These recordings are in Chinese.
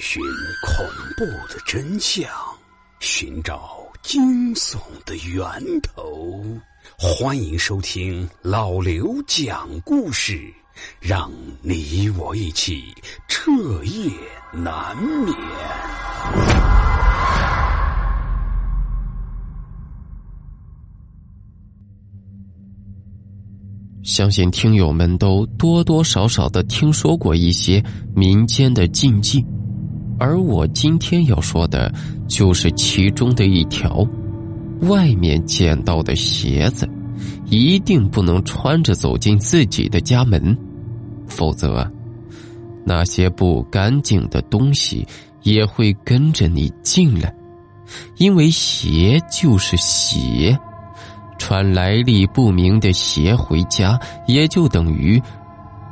寻恐怖的真相，寻找惊悚的源头。欢迎收听老刘讲故事，让你我一起彻夜难眠。相信听友们都多多少少的听说过一些民间的禁忌，而我今天要说的，就是其中的一条：外面捡到的鞋子，一定不能穿着走进自己的家门，否则，那些不干净的东西也会跟着你进来，因为鞋就是鞋。穿来历不明的鞋回家，也就等于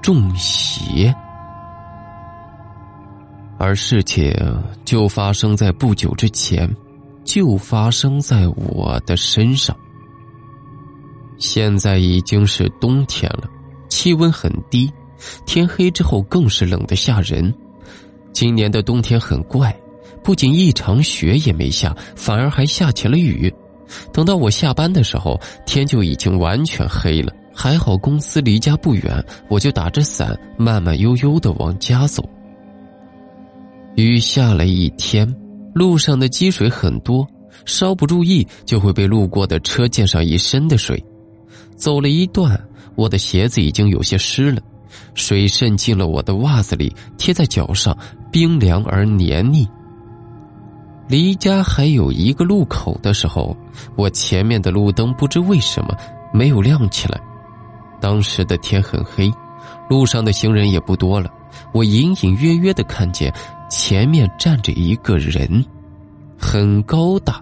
中邪。而事情就发生在不久之前，就发生在我的身上。现在已经是冬天了，气温很低，天黑之后更是冷得吓人。今年的冬天很怪，不仅一场雪也没下，反而还下起了雨。等到我下班的时候，天就已经完全黑了。还好公司离家不远，我就打着伞，慢慢悠悠的往家走。雨下了一天，路上的积水很多，稍不注意就会被路过的车溅上一身的水。走了一段，我的鞋子已经有些湿了，水渗进了我的袜子里，贴在脚上，冰凉而黏腻。离家还有一个路口的时候，我前面的路灯不知为什么没有亮起来。当时的天很黑，路上的行人也不多了。我隐隐约约的看见前面站着一个人，很高大，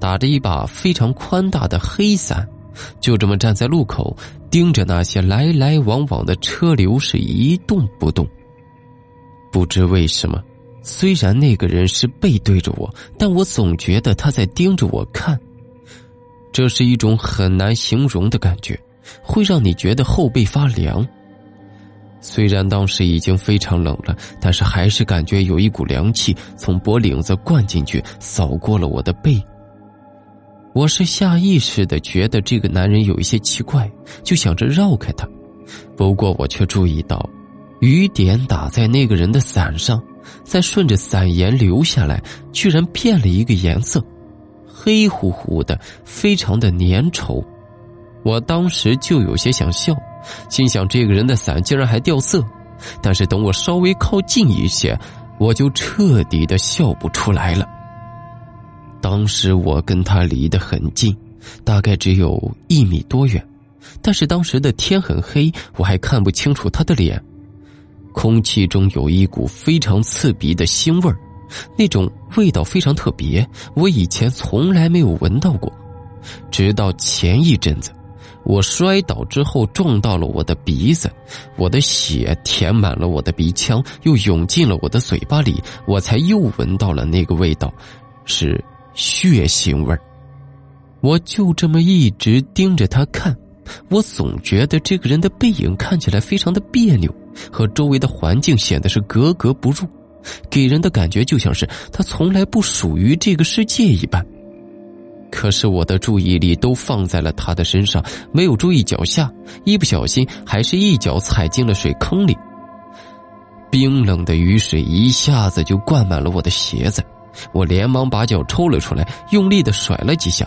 打着一把非常宽大的黑伞，就这么站在路口，盯着那些来来往往的车流，是一动不动。不知为什么。虽然那个人是背对着我，但我总觉得他在盯着我看。这是一种很难形容的感觉，会让你觉得后背发凉。虽然当时已经非常冷了，但是还是感觉有一股凉气从脖领子灌进去，扫过了我的背。我是下意识的觉得这个男人有一些奇怪，就想着绕开他。不过我却注意到，雨点打在那个人的伞上。再顺着伞沿流下来，居然变了一个颜色，黑乎乎的，非常的粘稠。我当时就有些想笑，心想这个人的伞竟然还掉色。但是等我稍微靠近一些，我就彻底的笑不出来了。当时我跟他离得很近，大概只有一米多远，但是当时的天很黑，我还看不清楚他的脸。空气中有一股非常刺鼻的腥味儿，那种味道非常特别，我以前从来没有闻到过。直到前一阵子，我摔倒之后撞到了我的鼻子，我的血填满了我的鼻腔，又涌进了我的嘴巴里，我才又闻到了那个味道，是血腥味。我就这么一直盯着他看。我总觉得这个人的背影看起来非常的别扭，和周围的环境显得是格格不入，给人的感觉就像是他从来不属于这个世界一般。可是我的注意力都放在了他的身上，没有注意脚下，一不小心还是一脚踩进了水坑里。冰冷的雨水一下子就灌满了我的鞋子，我连忙把脚抽了出来，用力的甩了几下。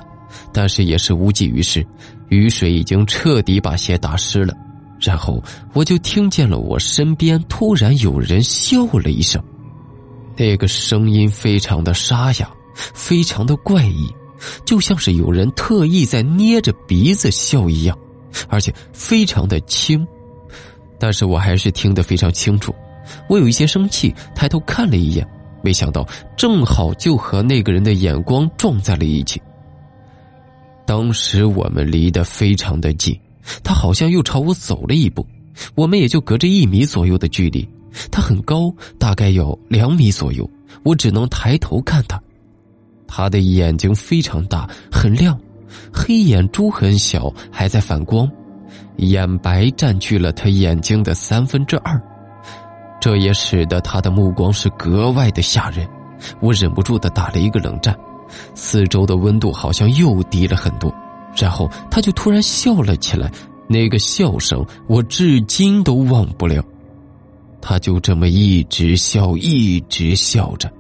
但是也是无济于事，雨水已经彻底把鞋打湿了。然后我就听见了我身边突然有人笑了一声，那个声音非常的沙哑，非常的怪异，就像是有人特意在捏着鼻子笑一样，而且非常的轻。但是我还是听得非常清楚。我有一些生气，抬头看了一眼，没想到正好就和那个人的眼光撞在了一起。当时我们离得非常的近，他好像又朝我走了一步，我们也就隔着一米左右的距离。他很高，大概有两米左右，我只能抬头看他。他的眼睛非常大，很亮，黑眼珠很小，还在反光，眼白占据了他眼睛的三分之二。这也使得他的目光是格外的吓人。我忍不住的打了一个冷战，四周的温度好像又低了很多。然后他就突然笑了起来，那个笑声我至今都忘不了。他就这么一直笑，一直笑着，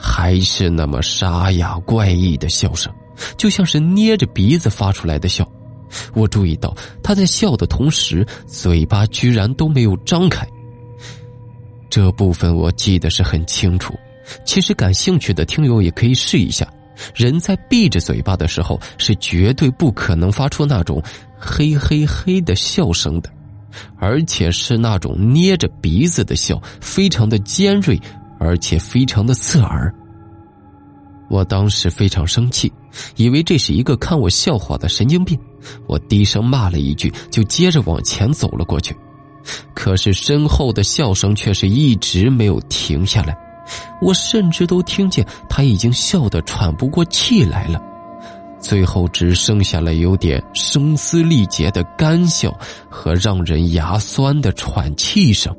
还是那么沙哑怪异的笑声，就像是捏着鼻子发出来的笑。我注意到他在笑的同时，嘴巴居然都没有张开。这部分我记得是很清楚。其实感兴趣的听友也可以试一下，人在闭着嘴巴的时候是绝对不可能发出那种嘿嘿嘿的笑声的，而且是那种捏着鼻子的笑，非常的尖锐，而且非常的刺耳。我当时非常生气，以为这是一个看我笑话的神经病，我低声骂了一句，就接着往前走了过去。可是身后的笑声却是一直没有停下来。我甚至都听见他已经笑得喘不过气来了，最后只剩下了有点声嘶力竭的干笑和让人牙酸的喘气声。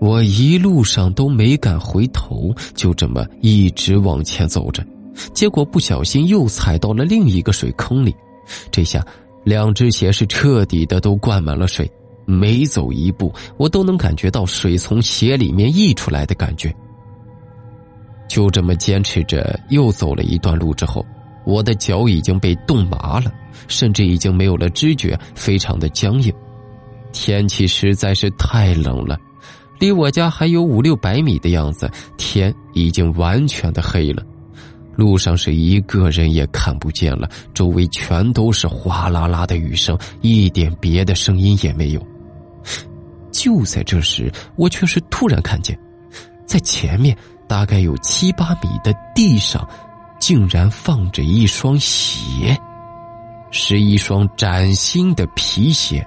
我一路上都没敢回头，就这么一直往前走着，结果不小心又踩到了另一个水坑里，这下两只鞋是彻底的都灌满了水。每走一步，我都能感觉到水从鞋里面溢出来的感觉。就这么坚持着，又走了一段路之后，我的脚已经被冻麻了，甚至已经没有了知觉，非常的僵硬。天气实在是太冷了，离我家还有五六百米的样子，天已经完全的黑了。路上是一个人也看不见了，周围全都是哗啦啦的雨声，一点别的声音也没有。就在这时，我却是突然看见，在前面大概有七八米的地上，竟然放着一双鞋，是一双崭新的皮鞋。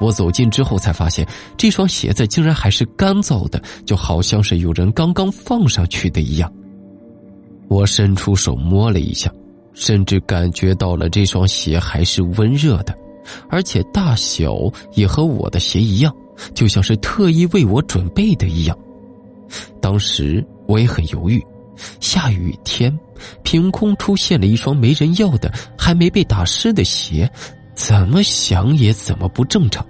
我走近之后才发现，这双鞋子竟然还是干燥的，就好像是有人刚刚放上去的一样。我伸出手摸了一下，甚至感觉到了这双鞋还是温热的，而且大小也和我的鞋一样。就像是特意为我准备的一样。当时我也很犹豫，下雨天，凭空出现了一双没人要的、还没被打湿的鞋，怎么想也怎么不正常。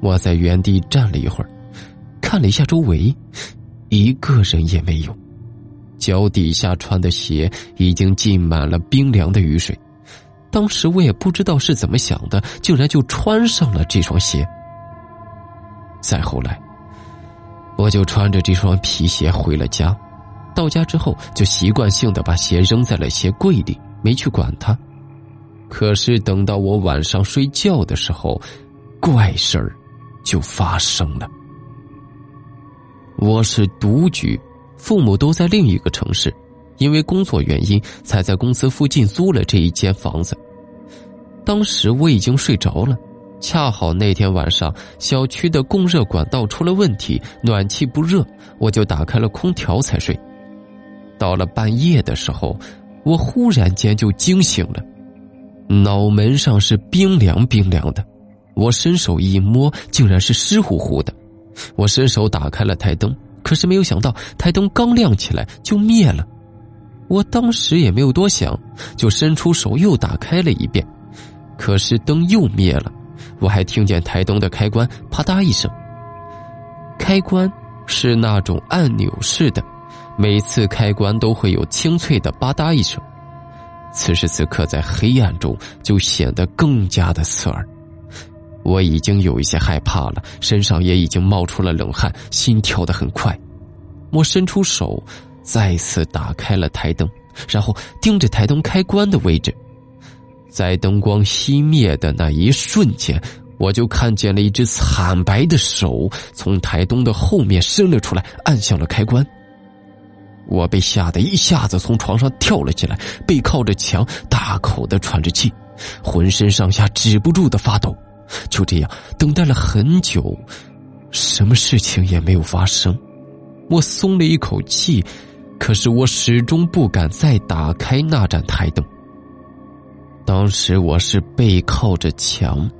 我在原地站了一会儿，看了一下周围，一个人也没有。脚底下穿的鞋已经浸满了冰凉的雨水。当时我也不知道是怎么想的，竟然就穿上了这双鞋。再后来，我就穿着这双皮鞋回了家。到家之后，就习惯性的把鞋扔在了鞋柜里，没去管它。可是等到我晚上睡觉的时候，怪事儿就发生了。我是独居，父母都在另一个城市，因为工作原因，才在公司附近租了这一间房子。当时我已经睡着了。恰好那天晚上，小区的供热管道出了问题，暖气不热，我就打开了空调才睡。到了半夜的时候，我忽然间就惊醒了，脑门上是冰凉冰凉的，我伸手一摸，竟然是湿乎乎的。我伸手打开了台灯，可是没有想到，台灯刚亮起来就灭了。我当时也没有多想，就伸出手又打开了一遍，可是灯又灭了。我还听见台灯的开关啪嗒一声。开关是那种按钮式的，每次开关都会有清脆的吧嗒一声。此时此刻，在黑暗中就显得更加的刺耳。我已经有一些害怕了，身上也已经冒出了冷汗，心跳的很快。我伸出手，再次打开了台灯，然后盯着台灯开关的位置。在灯光熄灭的那一瞬间，我就看见了一只惨白的手从台灯的后面伸了出来，按下了开关。我被吓得一下子从床上跳了起来，背靠着墙，大口的喘着气，浑身上下止不住的发抖。就这样等待了很久，什么事情也没有发生。我松了一口气，可是我始终不敢再打开那盏台灯。当时我是背靠着墙，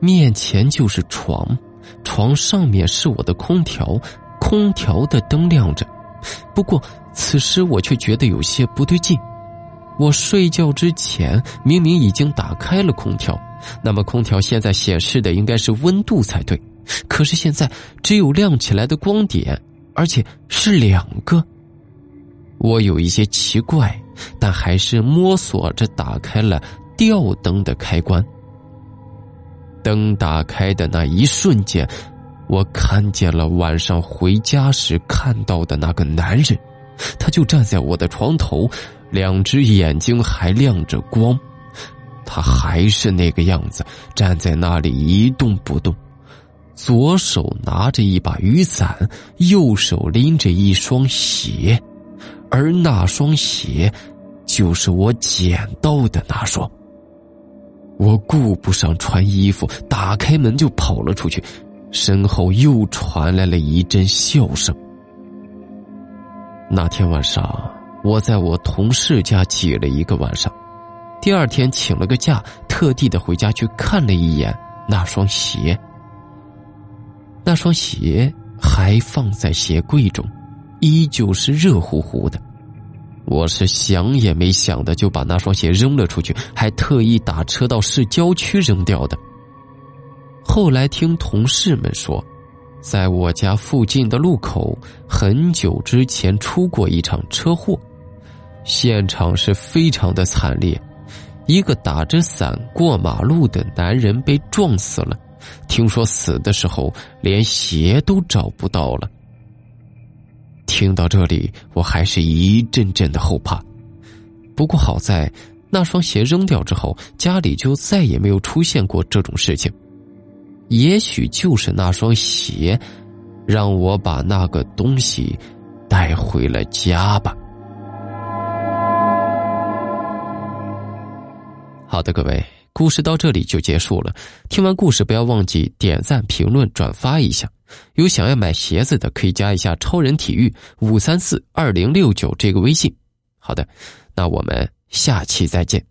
面前就是床，床上面是我的空调，空调的灯亮着。不过此时我却觉得有些不对劲。我睡觉之前明明已经打开了空调，那么空调现在显示的应该是温度才对，可是现在只有亮起来的光点，而且是两个。我有一些奇怪，但还是摸索着打开了吊灯的开关。灯打开的那一瞬间，我看见了晚上回家时看到的那个男人，他就站在我的床头。两只眼睛还亮着光，他还是那个样子，站在那里一动不动，左手拿着一把雨伞，右手拎着一双鞋，而那双鞋就是我捡到的那双。我顾不上穿衣服，打开门就跑了出去，身后又传来了一阵笑声。那天晚上。我在我同事家挤了一个晚上，第二天请了个假，特地的回家去看了一眼那双鞋。那双鞋还放在鞋柜中，依旧是热乎乎的。我是想也没想的就把那双鞋扔了出去，还特意打车到市郊区扔掉的。后来听同事们说。在我家附近的路口，很久之前出过一场车祸，现场是非常的惨烈，一个打着伞过马路的男人被撞死了，听说死的时候连鞋都找不到了。听到这里，我还是一阵阵的后怕，不过好在那双鞋扔掉之后，家里就再也没有出现过这种事情。也许就是那双鞋，让我把那个东西带回了家吧。好的，各位，故事到这里就结束了。听完故事，不要忘记点赞、评论、转发一下。有想要买鞋子的，可以加一下“超人体育五三四二零六九”这个微信。好的，那我们下期再见。